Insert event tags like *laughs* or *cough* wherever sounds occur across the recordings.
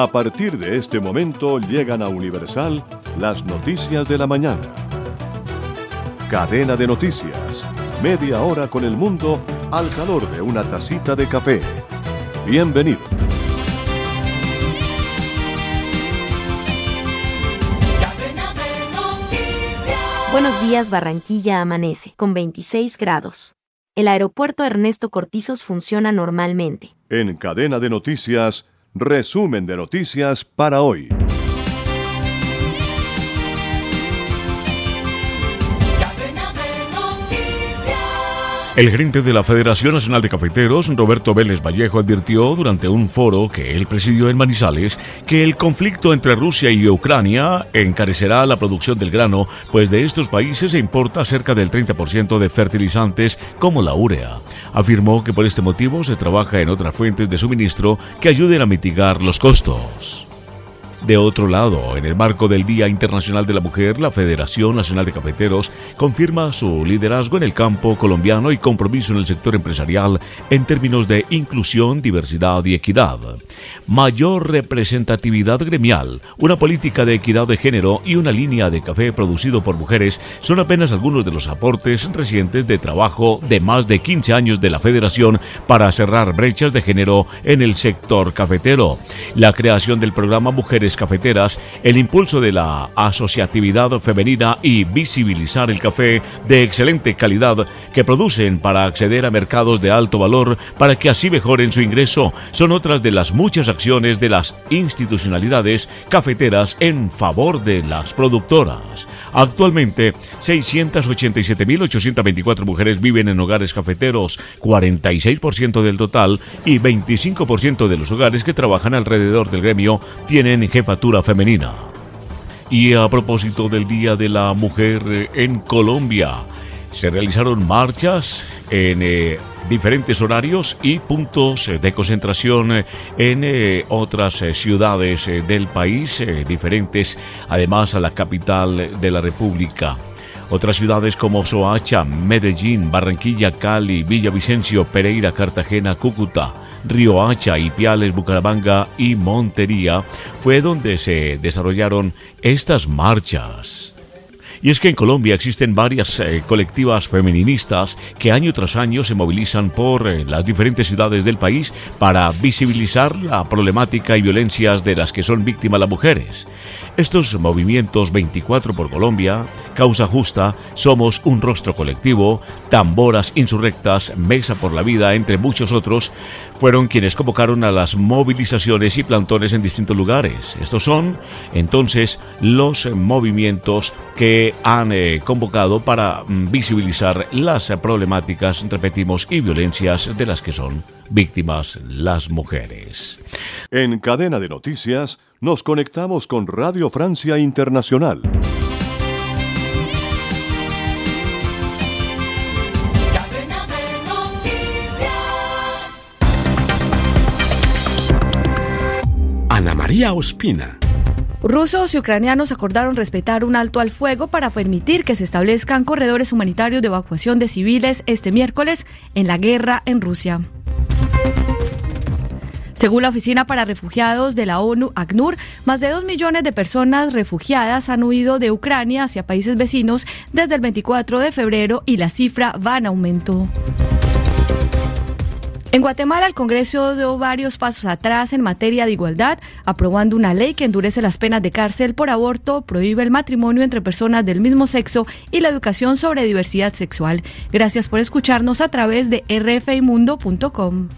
A partir de este momento llegan a Universal las noticias de la mañana. Cadena de noticias. Media hora con el mundo al calor de una tacita de café. Bienvenido. Buenos días, Barranquilla amanece, con 26 grados. El aeropuerto Ernesto Cortizos funciona normalmente. En cadena de noticias, resumen de noticias para hoy. El gerente de la Federación Nacional de Cafeteros, Roberto Vélez Vallejo, advirtió durante un foro que él presidió en Manizales que el conflicto entre Rusia y Ucrania encarecerá la producción del grano, pues de estos países se importa cerca del 30% de fertilizantes como la urea. Afirmó que por este motivo se trabaja en otras fuentes de suministro que ayuden a mitigar los costos. De otro lado, en el marco del Día Internacional de la Mujer, la Federación Nacional de Cafeteros confirma su liderazgo en el campo colombiano y compromiso en el sector empresarial en términos de inclusión, diversidad y equidad. Mayor representatividad gremial, una política de equidad de género y una línea de café producido por mujeres son apenas algunos de los aportes recientes de trabajo de más de 15 años de la Federación para cerrar brechas de género en el sector cafetero. La creación del programa Mujeres cafeteras, el impulso de la asociatividad femenina y visibilizar el café de excelente calidad que producen para acceder a mercados de alto valor para que así mejoren su ingreso son otras de las muchas acciones de las institucionalidades cafeteras en favor de las productoras. Actualmente, 687.824 mujeres viven en hogares cafeteros, 46% del total y 25% de los hogares que trabajan alrededor del gremio tienen femenina. Y a propósito del Día de la Mujer en Colombia, se realizaron marchas en eh, diferentes horarios y puntos de concentración en eh, otras eh, ciudades del país, diferentes además a la capital de la República. Otras ciudades como Soacha, Medellín, Barranquilla, Cali, Villavicencio, Pereira, Cartagena, Cúcuta, Riohacha, Ipiales, Bucaramanga y Montería fue donde se desarrollaron estas marchas. Y es que en Colombia existen varias eh, colectivas feministas que año tras año se movilizan por eh, las diferentes ciudades del país para visibilizar la problemática y violencias de las que son víctimas las mujeres. Estos movimientos 24 por Colombia, Causa Justa, Somos un Rostro Colectivo, Tamboras Insurrectas, Mesa por la Vida, entre muchos otros, fueron quienes convocaron a las movilizaciones y plantones en distintos lugares. Estos son entonces los movimientos que han eh, convocado para mm, visibilizar las problemáticas, repetimos, y violencias de las que son víctimas las mujeres. En cadena de noticias, nos conectamos con Radio Francia Internacional. Ana María Ospina. Rusos y ucranianos acordaron respetar un alto al fuego para permitir que se establezcan corredores humanitarios de evacuación de civiles este miércoles en la guerra en Rusia. Según la Oficina para Refugiados de la ONU, ACNUR, más de dos millones de personas refugiadas han huido de Ucrania hacia países vecinos desde el 24 de febrero y la cifra va en aumento. En Guatemala, el Congreso dio varios pasos atrás en materia de igualdad, aprobando una ley que endurece las penas de cárcel por aborto, prohíbe el matrimonio entre personas del mismo sexo y la educación sobre diversidad sexual. Gracias por escucharnos a través de rfimundo.com.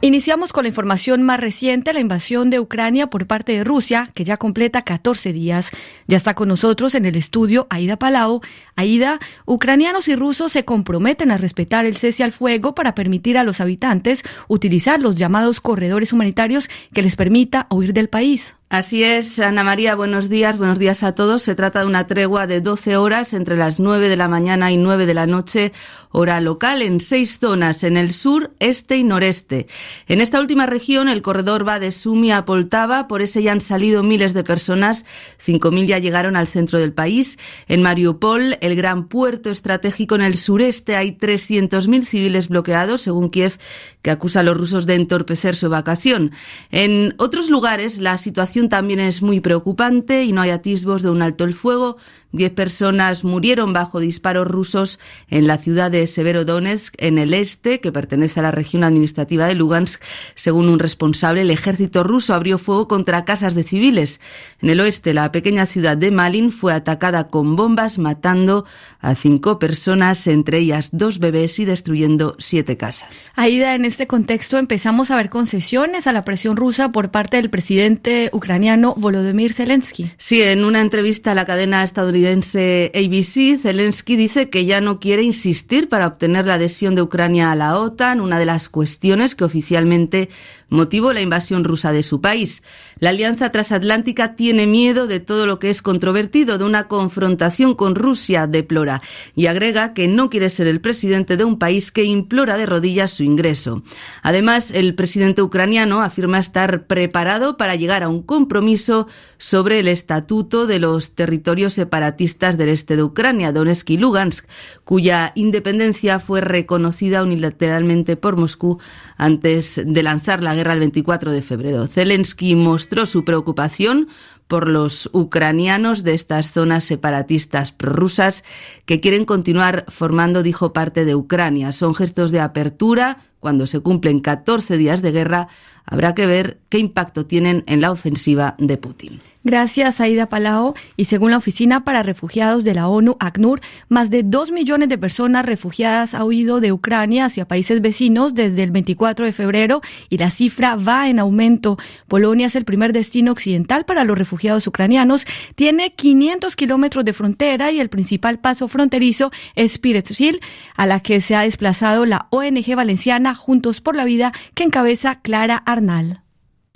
Iniciamos con la información más reciente, la invasión de Ucrania por parte de Rusia, que ya completa 14 días. Ya está con nosotros en el estudio Aida Palau. Aida, ucranianos y rusos se comprometen a respetar el cese al fuego para permitir a los habitantes utilizar los llamados corredores humanitarios que les permita huir del país. Así es, Ana María, buenos días, buenos días a todos. Se trata de una tregua de 12 horas entre las 9 de la mañana y 9 de la noche, hora local, en seis zonas, en el sur, este y noreste. En esta última región, el corredor va de Sumi a Poltava, por ese ya han salido miles de personas, 5.000 ya llegaron al centro del país. En Mariupol, el gran puerto estratégico en el sureste, hay 300.000 civiles bloqueados, según Kiev, que acusa a los rusos de entorpecer su evacuación. En otros lugares, la situación también es muy preocupante y no hay atisbos de un alto el fuego. Diez personas murieron bajo disparos rusos en la ciudad de Severodonetsk, en el este, que pertenece a la región administrativa de Lugansk. Según un responsable, el ejército ruso abrió fuego contra casas de civiles. En el oeste, la pequeña ciudad de Malin fue atacada con bombas, matando a cinco personas, entre ellas dos bebés, y destruyendo siete casas. Aida, en este contexto empezamos a ver concesiones a la presión rusa por parte del presidente ucraniano Volodymyr Zelensky. Sí, en una entrevista a la cadena estadounidense estadounidense ABC, Zelensky dice que ya no quiere insistir para obtener la adhesión de Ucrania a la OTAN, una de las cuestiones que oficialmente motivó la invasión rusa de su país. La alianza transatlántica tiene miedo de todo lo que es controvertido, de una confrontación con Rusia, deplora, y agrega que no quiere ser el presidente de un país que implora de rodillas su ingreso. Además, el presidente ucraniano afirma estar preparado para llegar a un compromiso sobre el estatuto de los territorios separatistas del este de Ucrania, Donetsk y Lugansk, cuya independencia fue reconocida unilateralmente por Moscú antes de lanzar la guerra el 24 de febrero. Zelensky mostró su preocupación por los ucranianos de estas zonas separatistas prorrusas que quieren continuar formando, dijo, parte de Ucrania. Son gestos de apertura. Cuando se cumplen 14 días de guerra, habrá que ver qué impacto tienen en la ofensiva de Putin. Gracias, Aida Palau. Y según la Oficina para Refugiados de la ONU, ACNUR, más de dos millones de personas refugiadas han huido de Ucrania hacia países vecinos desde el 24 de febrero y la cifra va en aumento. Polonia es el primer destino occidental para los refugiados ucranianos. Tiene 500 kilómetros de frontera y el principal paso fronterizo es Piretsil, a la que se ha desplazado la ONG valenciana Juntos por la Vida, que encabeza Clara Arnal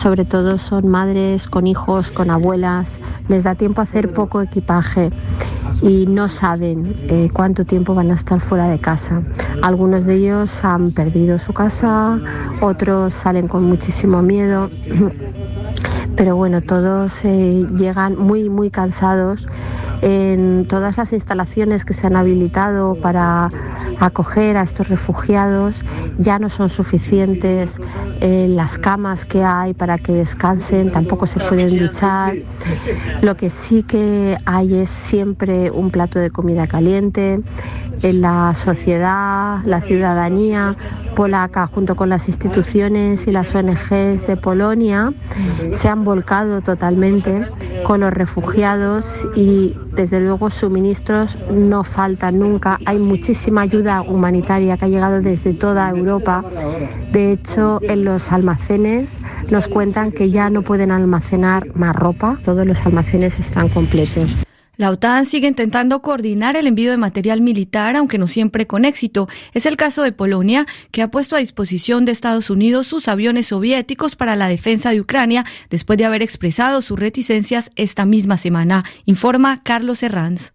sobre todo son madres con hijos, con abuelas, les da tiempo a hacer poco equipaje y no saben eh, cuánto tiempo van a estar fuera de casa. Algunos de ellos han perdido su casa, otros salen con muchísimo miedo. *clears throat* Pero bueno, todos eh, llegan muy, muy cansados en todas las instalaciones que se han habilitado para acoger a estos refugiados ya no son suficientes, eh, las camas que hay para que descansen tampoco se pueden duchar, lo que sí que hay es siempre un plato de comida caliente, en la sociedad, la ciudadanía polaca junto con las instituciones y las ONGs de Polonia se han volcado totalmente con los refugiados y desde luego suministros no faltan nunca. Hay muchísima ayuda humanitaria que ha llegado desde toda Europa. De hecho, en los almacenes nos cuentan que ya no pueden almacenar más ropa, todos los almacenes están completos. La OTAN sigue intentando coordinar el envío de material militar, aunque no siempre con éxito. Es el caso de Polonia, que ha puesto a disposición de Estados Unidos sus aviones soviéticos para la defensa de Ucrania, después de haber expresado sus reticencias esta misma semana, informa Carlos Herranz.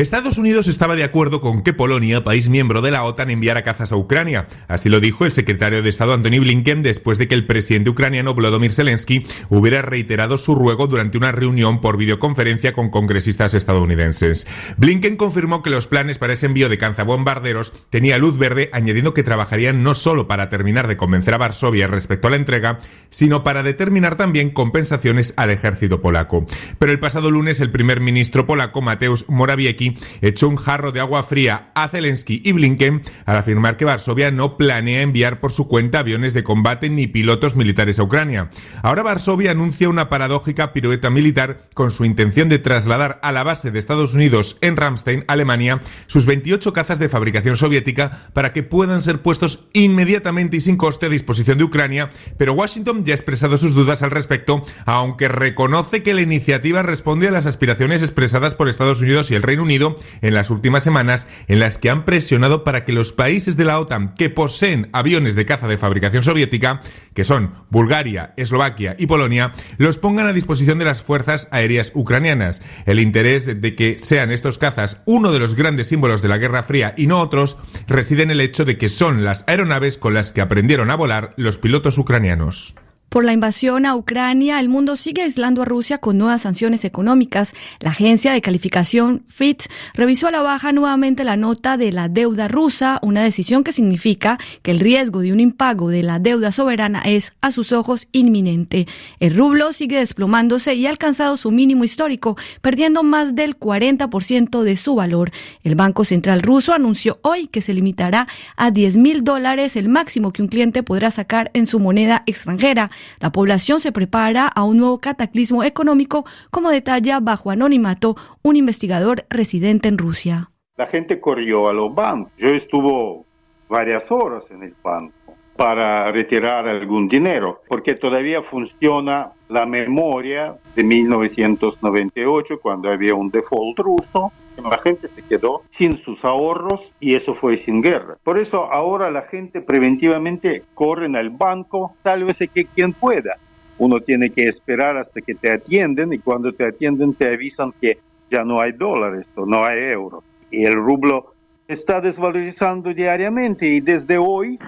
Estados Unidos estaba de acuerdo con que Polonia, país miembro de la OTAN, enviara cazas a Ucrania. Así lo dijo el secretario de Estado Antony Blinken después de que el presidente ucraniano Volodymyr Zelensky hubiera reiterado su ruego durante una reunión por videoconferencia con congresistas estadounidenses. Blinken confirmó que los planes para ese envío de cazabombarderos tenía luz verde, añadiendo que trabajarían no solo para terminar de convencer a Varsovia respecto a la entrega, sino para determinar también compensaciones al ejército polaco. Pero el pasado lunes el primer ministro polaco Mateusz Morawiecki echó un jarro de agua fría a Zelensky y Blinken al afirmar que Varsovia no planea enviar por su cuenta aviones de combate ni pilotos militares a Ucrania. Ahora Varsovia anuncia una paradójica pirueta militar con su intención de trasladar a la base de Estados Unidos en Ramstein, Alemania, sus 28 cazas de fabricación soviética para que puedan ser puestos inmediatamente y sin coste a disposición de Ucrania, pero Washington ya ha expresado sus dudas al respecto, aunque reconoce que la iniciativa responde a las aspiraciones expresadas por Estados Unidos y el Reino Unido En las últimas semanas en las que han presionado para que los países de la OTAN que poseen aviones de caza de fabricación soviética, que son Bulgaria, Eslovaquia y Polonia, los pongan a disposición de las fuerzas aéreas ucranianas. El interés de que sean estos cazas uno de los grandes símbolos de la Guerra Fría y no otros reside en el hecho de que son las aeronaves con las que aprendieron a volar los pilotos ucranianos. Por la invasión a Ucrania, el mundo sigue aislando a Rusia con nuevas sanciones económicas. La agencia de calificación Fitch revisó a la baja nuevamente la nota de la deuda rusa, una decisión que significa que el riesgo de un impago de la deuda soberana es, a sus ojos, inminente. El rublo sigue desplomándose y ha alcanzado su mínimo histórico, perdiendo más del 40% de su valor. El Banco Central ruso anunció hoy que se limitará a 10 mil dólares, el máximo que un cliente podrá sacar en su moneda extranjera. La población se prepara a un nuevo cataclismo económico, como detalla bajo anonimato un investigador residente en Rusia. La gente corrió a los bancos. Yo estuve varias horas en el banco para retirar algún dinero, porque todavía funciona la memoria de 1998, cuando había un default ruso, la gente se quedó sin sus ahorros y eso fue sin guerra. Por eso ahora la gente preventivamente corre al banco, sálvese que quien pueda. Uno tiene que esperar hasta que te atienden y cuando te atienden te avisan que ya no hay dólares o no hay euros. Y el rublo está desvalorizando diariamente y desde hoy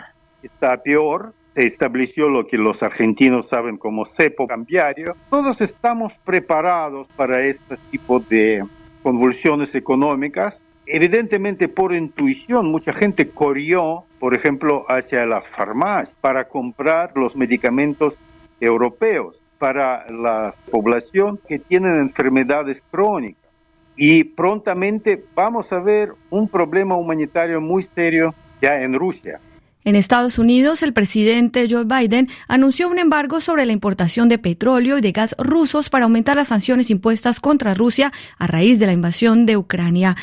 está peor. Se estableció lo que los argentinos saben como cepo cambiario. Todos estamos preparados para este tipo de convulsiones económicas. Evidentemente, por intuición, mucha gente corrió, por ejemplo, hacia la farmacia para comprar los medicamentos europeos para la población que tienen enfermedades crónicas. Y prontamente vamos a ver un problema humanitario muy serio ya en Rusia. En Estados Unidos, el presidente Joe Biden anunció un embargo sobre la importación de petróleo y de gas rusos para aumentar las sanciones impuestas contra Rusia a raíz de la invasión de Ucrania.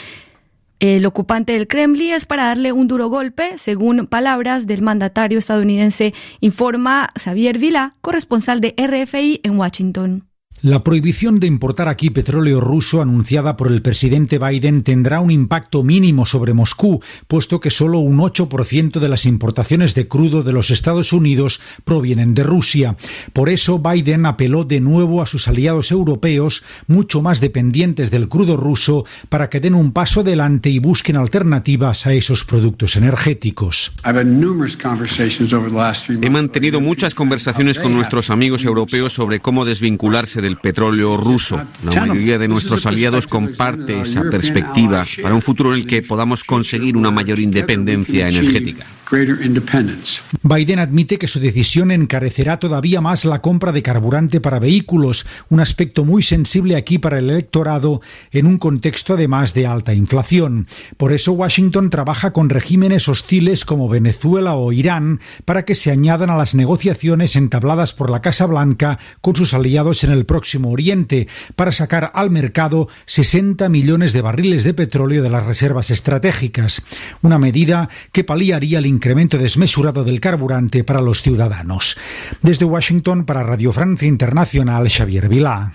El ocupante del Kremlin es para darle un duro golpe, según palabras del mandatario estadounidense, informa Xavier Vila, corresponsal de RFI en Washington. La prohibición de importar aquí petróleo ruso anunciada por el presidente Biden tendrá un impacto mínimo sobre Moscú, puesto que solo un 8% de las importaciones de crudo de los Estados Unidos provienen de Rusia. Por eso Biden apeló de nuevo a sus aliados europeos, mucho más dependientes del crudo ruso, para que den un paso adelante y busquen alternativas a esos productos energéticos. He mantenido muchas conversaciones con nuestros amigos europeos sobre cómo desvincularse de del petróleo ruso. La mayoría de nuestros aliados comparte esa perspectiva para un futuro en el que podamos conseguir una mayor independencia energética. Biden admite que su decisión encarecerá todavía más la compra de carburante para vehículos, un aspecto muy sensible aquí para el electorado en un contexto además de alta inflación. Por eso Washington trabaja con regímenes hostiles como Venezuela o Irán para que se añadan a las negociaciones entabladas por la Casa Blanca con sus aliados en el próximo Oriente para sacar al mercado 60 millones de barriles de petróleo de las reservas estratégicas, una medida que paliaría el incremento desmesurado del carburante para los ciudadanos. Desde Washington para Radio Francia Internacional, Xavier Vilá.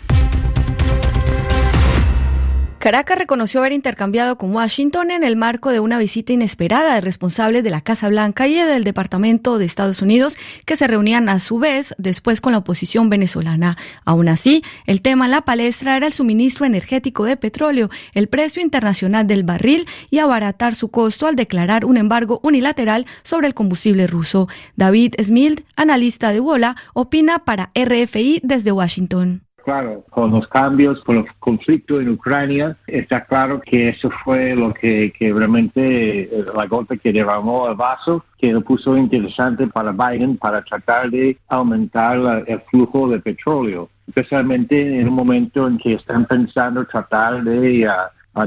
Caracas reconoció haber intercambiado con Washington en el marco de una visita inesperada de responsables de la Casa Blanca y del Departamento de Estados Unidos que se reunían a su vez después con la oposición venezolana. Aún así, el tema en la palestra era el suministro energético de petróleo, el precio internacional del barril y abaratar su costo al declarar un embargo unilateral sobre el combustible ruso. David Smith, analista de Wola, opina para RFI desde Washington. Claro, con los cambios, con el conflicto en Ucrania, está claro que eso fue lo que, realmente eh, la gota que derramó el vaso, que lo puso interesante para Biden para tratar de aumentar el flujo de petróleo, especialmente en un momento en que están pensando tratar de...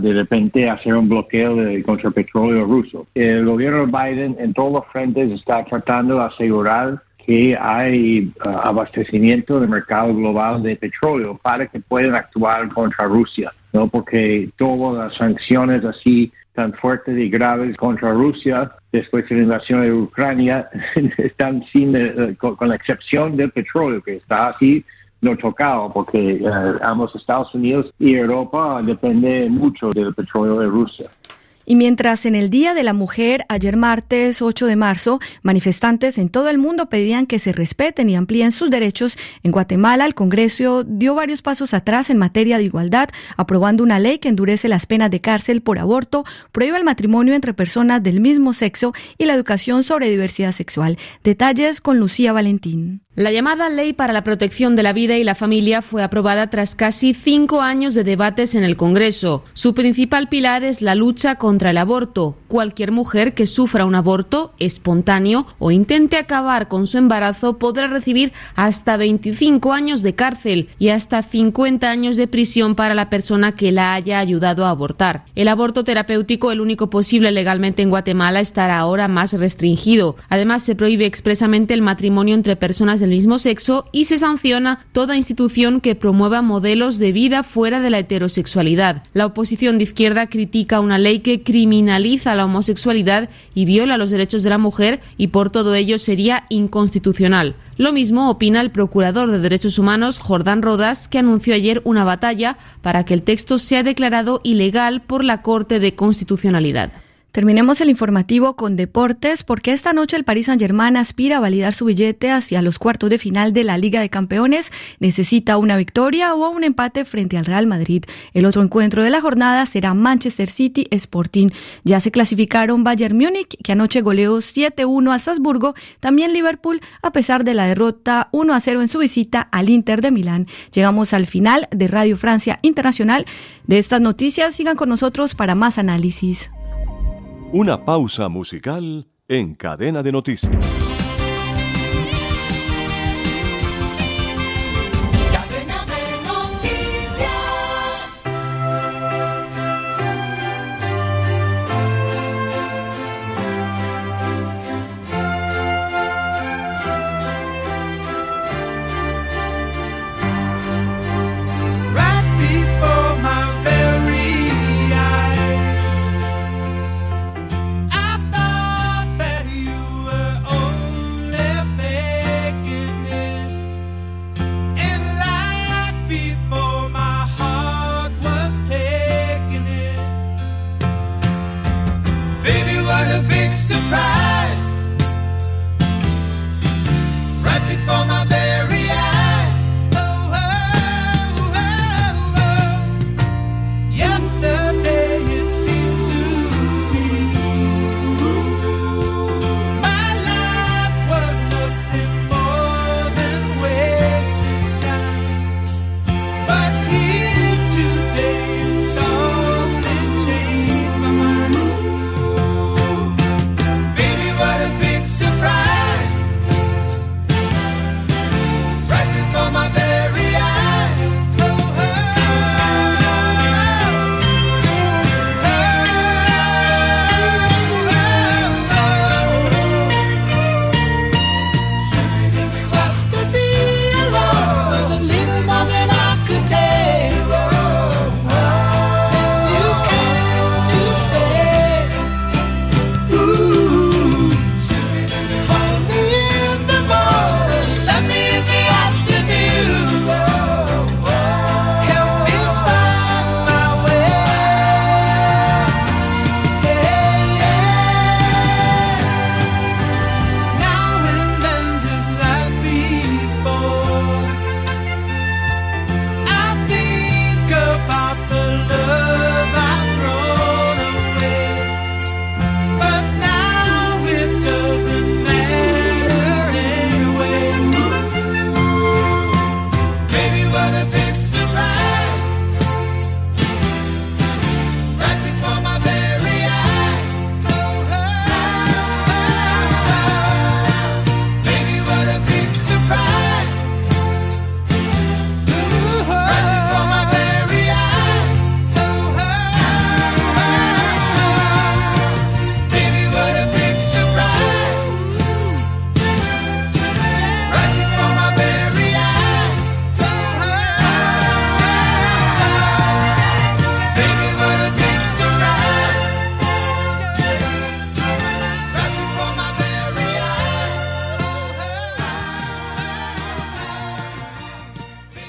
de repente hacer un bloqueo de, contra el petróleo ruso. El gobierno de Biden en todos los frentes está tratando de asegurar que hay uh, abastecimiento del mercado global de petróleo para que puedan actuar contra Rusia, ¿no? Porque todas las sanciones así tan fuertes y graves contra Rusia después de la invasión de Ucrania *laughs* están sin, eh, con, la excepción del petróleo que está así no tocado porque ambos Estados Unidos y Europa depende mucho del petróleo de Rusia. Y mientras en el Día de la Mujer, ayer martes 8 de marzo, manifestantes en todo el mundo pedían que se respeten y amplíen sus derechos, en Guatemala el Congreso dio varios pasos atrás en materia de igualdad, aprobando una ley que endurece las penas de cárcel por aborto, prohíbe el matrimonio entre personas del mismo sexo y la educación sobre diversidad sexual. Detalles con Lucía Valentín. La llamada Ley para la Protección de la Vida y la Familia fue aprobada tras casi cinco años de debates en el Congreso. Su principal pilar es la lucha contra el aborto. Cualquier mujer que sufra un aborto espontáneo o intente acabar con su embarazo podrá recibir hasta 25 años de cárcel y hasta 50 años de prisión para la persona que la haya ayudado a abortar. El aborto terapéutico, el único posible legalmente en Guatemala, estará ahora más restringido. Además, se prohíbe expresamente el matrimonio entre personas del mismo sexo y se sanciona toda institución que promueva modelos de vida fuera de la heterosexualidad. La oposición de izquierda critica una ley que criminaliza la homosexualidad y viola los derechos de la mujer y por todo ello sería inconstitucional. Lo mismo opina el procurador de Derechos Humanos, Jordán Rodas, que anunció ayer una batalla para que el texto sea declarado ilegal por la Corte de Constitucionalidad. Terminemos el informativo con deportes porque esta noche el Paris Saint-Germain aspira a validar su billete hacia los cuartos de final de la Liga de Campeones. Necesita una victoria o un empate frente al Real Madrid. El otro encuentro de la jornada será Manchester City Sporting. Ya se clasificaron Bayern Múnich, que anoche goleó 7-1 a Salzburgo, también Liverpool, a pesar de la derrota 1-0 en su visita al Inter de Milán. Llegamos al final de Radio Francia Internacional. De estas noticias, sigan con nosotros para más análisis. Una pausa musical en cadena de noticias.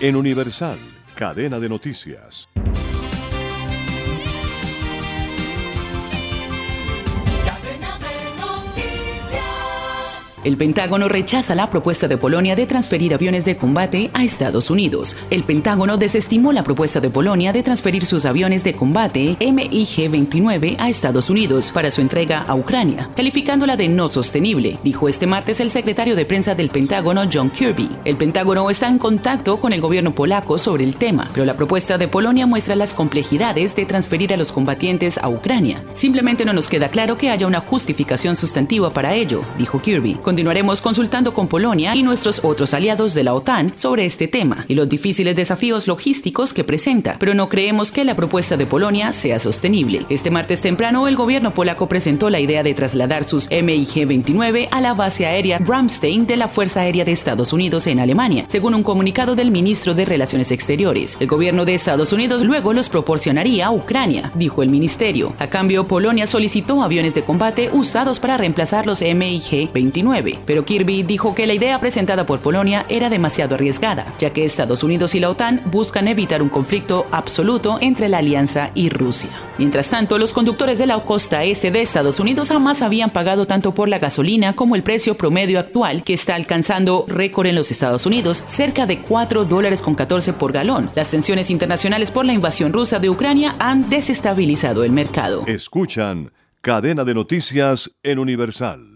En Universal, cadena de noticias. El Pentágono rechaza la propuesta de Polonia de transferir aviones de combate a Estados Unidos. El Pentágono desestimó la propuesta de Polonia de transferir sus aviones de combate MiG-29 a Estados Unidos para su entrega a Ucrania, calificándola de no sostenible, dijo este martes el secretario de prensa del Pentágono John Kirby. El Pentágono está en contacto con el gobierno polaco sobre el tema, pero la propuesta de Polonia muestra las complejidades de transferir a los combatientes a Ucrania. Simplemente no nos queda claro que haya una justificación sustantiva para ello, dijo Kirby. Continuaremos consultando con Polonia y nuestros otros aliados de la OTAN sobre este tema y los difíciles desafíos logísticos que presenta, pero no creemos que la propuesta de Polonia sea sostenible. Este martes temprano, el gobierno polaco presentó la idea de trasladar sus MiG-29 a la base aérea Ramstein de la Fuerza Aérea de Estados Unidos en Alemania, según un comunicado del ministro de Relaciones Exteriores. El gobierno de Estados Unidos luego los proporcionaría a Ucrania, dijo el ministerio. A cambio, Polonia solicitó aviones de combate usados para reemplazar los MiG-29 pero Kirby dijo que la idea presentada por Polonia era demasiado arriesgada, ya que Estados Unidos y la OTAN buscan evitar un conflicto absoluto entre la alianza y Rusia. Mientras tanto, los conductores de la costa este de Estados Unidos jamás habían pagado tanto por la gasolina como el precio promedio actual, que está alcanzando récord en los Estados Unidos, cerca de 4 dólares con 14 por galón. Las tensiones internacionales por la invasión rusa de Ucrania han desestabilizado el mercado. Escuchan Cadena de Noticias en Universal.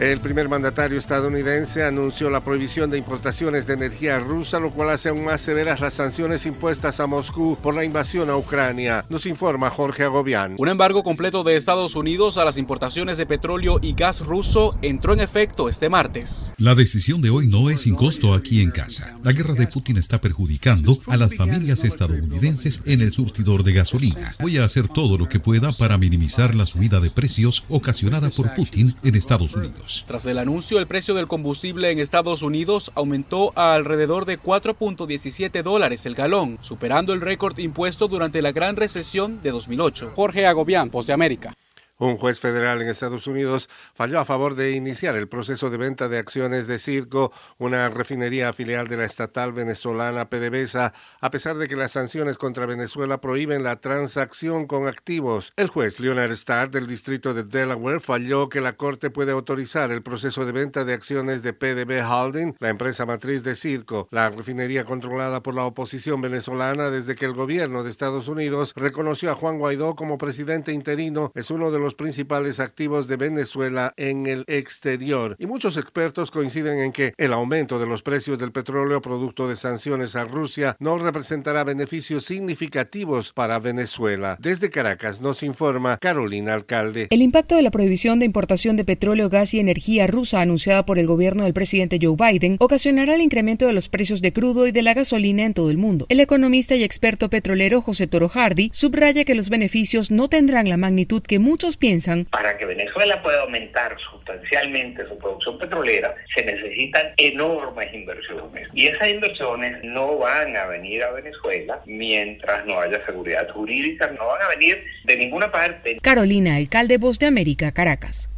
El primer mandatario estadounidense anunció la prohibición de importaciones de energía rusa, lo cual hace aún más severas las sanciones impuestas a Moscú por la invasión a Ucrania. Nos informa Jorge Agobián. Un embargo completo de Estados Unidos a las importaciones de petróleo y gas ruso entró en efecto este martes. La decisión de hoy no es sin costo aquí en casa. La guerra de Putin está perjudicando a las familias estadounidenses en el surtidor de gasolina. Voy a hacer todo lo que pueda para minimizar la subida de precios ocasionada por Putin en Estados Unidos. Tras el anuncio, el precio del combustible en Estados Unidos aumentó a alrededor de 4.17 dólares el galón, superando el récord impuesto durante la gran recesión de 2008. Jorge Agobián, Post de América. Un juez federal en Estados Unidos falló a favor de iniciar el proceso de venta de acciones de Circo, una refinería filial de la estatal venezolana PDVSA, a pesar de que las sanciones contra Venezuela prohíben la transacción con activos. El juez Leonard Starr del distrito de Delaware falló que la corte puede autorizar el proceso de venta de acciones de PDB Holding, la empresa matriz de Circo, la refinería controlada por la oposición venezolana desde que el gobierno de Estados Unidos reconoció a Juan Guaidó como presidente interino, es uno de los principales activos de Venezuela en el exterior. Y muchos expertos coinciden en que el aumento de los precios del petróleo producto de sanciones a Rusia no representará beneficios significativos para Venezuela. Desde Caracas nos informa Carolina Alcalde. El impacto de la prohibición de importación de petróleo, gas y energía rusa anunciada por el gobierno del presidente Joe Biden ocasionará el incremento de los precios de crudo y de la gasolina en todo el mundo. El economista y experto petrolero José Toro Hardy subraya que los beneficios no tendrán la magnitud que muchos piensan. Para que Venezuela pueda aumentar sustancialmente su producción petrolera, se necesitan enormes inversiones. Y esas inversiones no van a venir a Venezuela mientras no haya seguridad jurídica, no van a venir de ninguna parte. Carolina, alcalde Voz de América, Caracas.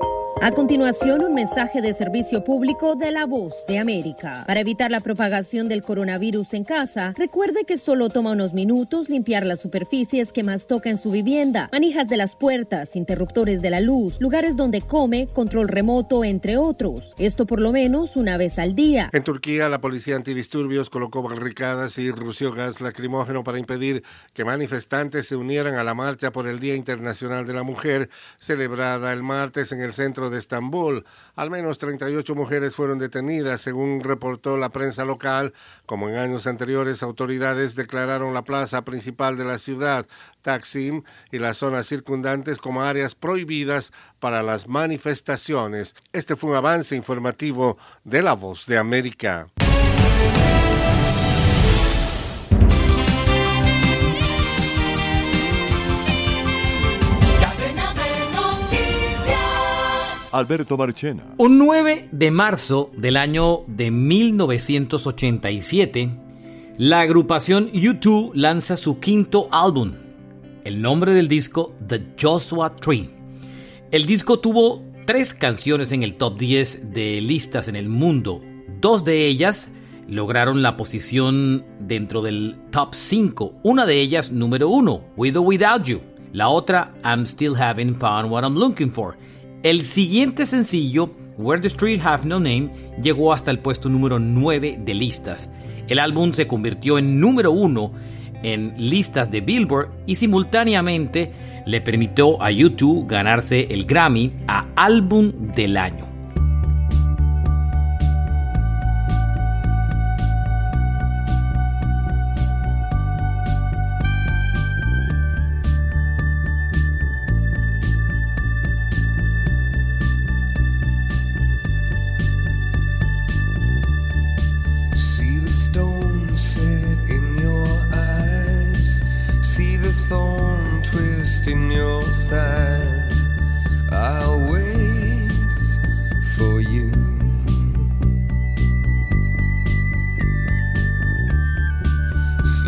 A continuación, un mensaje de servicio público de la voz de América. Para evitar la propagación del coronavirus en casa, recuerde que solo toma unos minutos limpiar las superficies que más toca en su vivienda, manijas de las puertas, interruptores de la luz, lugares donde come, control remoto, entre otros. Esto por lo menos una vez al día. En Turquía, la policía antidisturbios colocó barricadas y rució gas lacrimógeno para impedir que manifestantes se unieran a la marcha por el Día Internacional de la Mujer, celebrada el martes en el centro de Estambul. Al menos 38 mujeres fueron detenidas, según reportó la prensa local. Como en años anteriores, autoridades declararon la plaza principal de la ciudad, Taksim, y las zonas circundantes como áreas prohibidas para las manifestaciones. Este fue un avance informativo de La Voz de América. Alberto Marchena. Un 9 de marzo del año de 1987, la agrupación U2 lanza su quinto álbum. El nombre del disco, The Joshua Tree. El disco tuvo tres canciones en el top 10 de listas en el mundo. Dos de ellas lograron la posición dentro del top 5. Una de ellas, número 1, With or Without You. La otra, I'm Still Having Found What I'm Looking For. El siguiente sencillo, Where the Street Have No Name, llegó hasta el puesto número 9 de listas. El álbum se convirtió en número 1 en listas de Billboard y simultáneamente le permitió a YouTube ganarse el Grammy a Álbum del Año.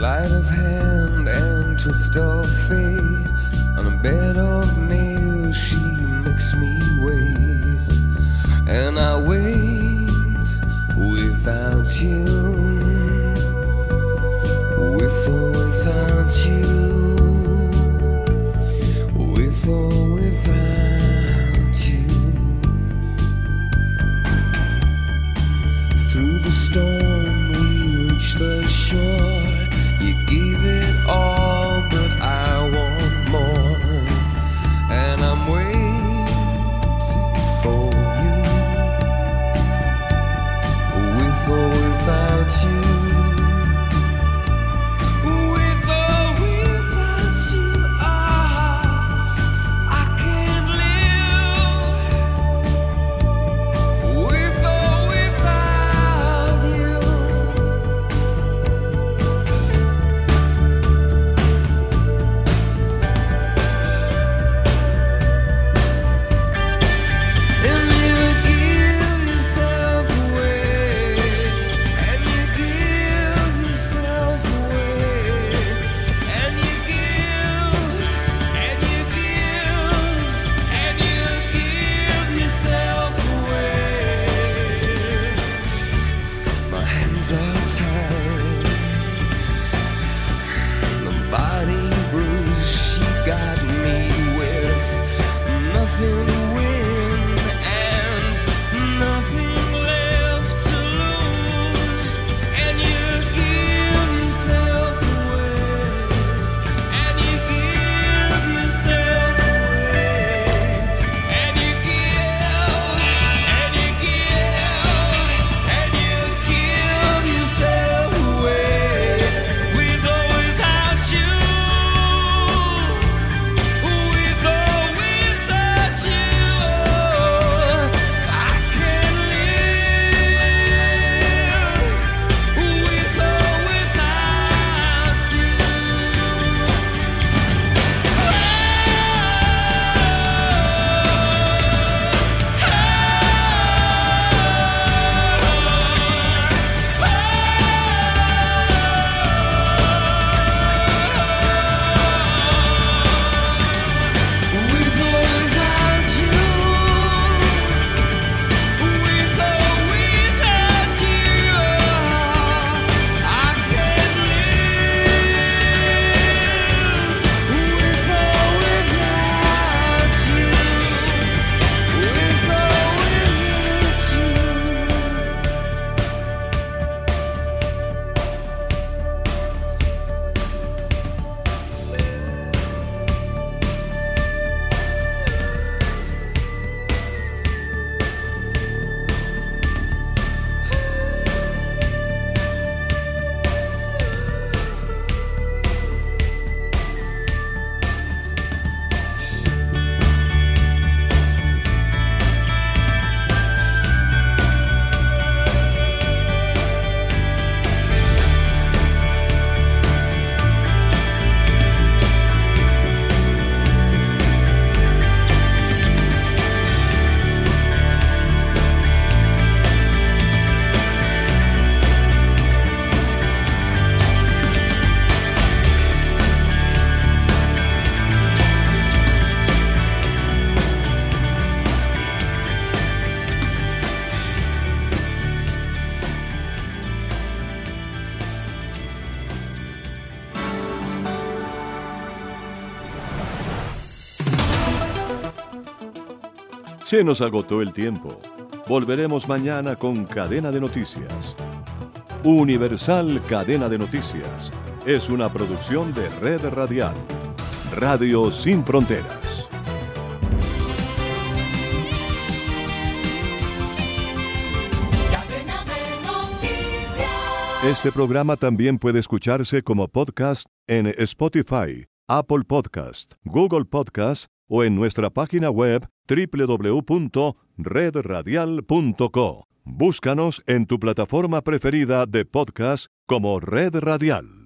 Sleight of hand and twist of fate. On a bed of nails, she makes me wait. And I wait without you. With or without you. Se nos agotó el tiempo. Volveremos mañana con Cadena de Noticias. Universal Cadena de Noticias es una producción de Red Radial. Radio Sin Fronteras. Este programa también puede escucharse como podcast en Spotify, Apple Podcast, Google Podcast o en nuestra página web www.redradial.co. Búscanos en tu plataforma preferida de podcast como Red Radial.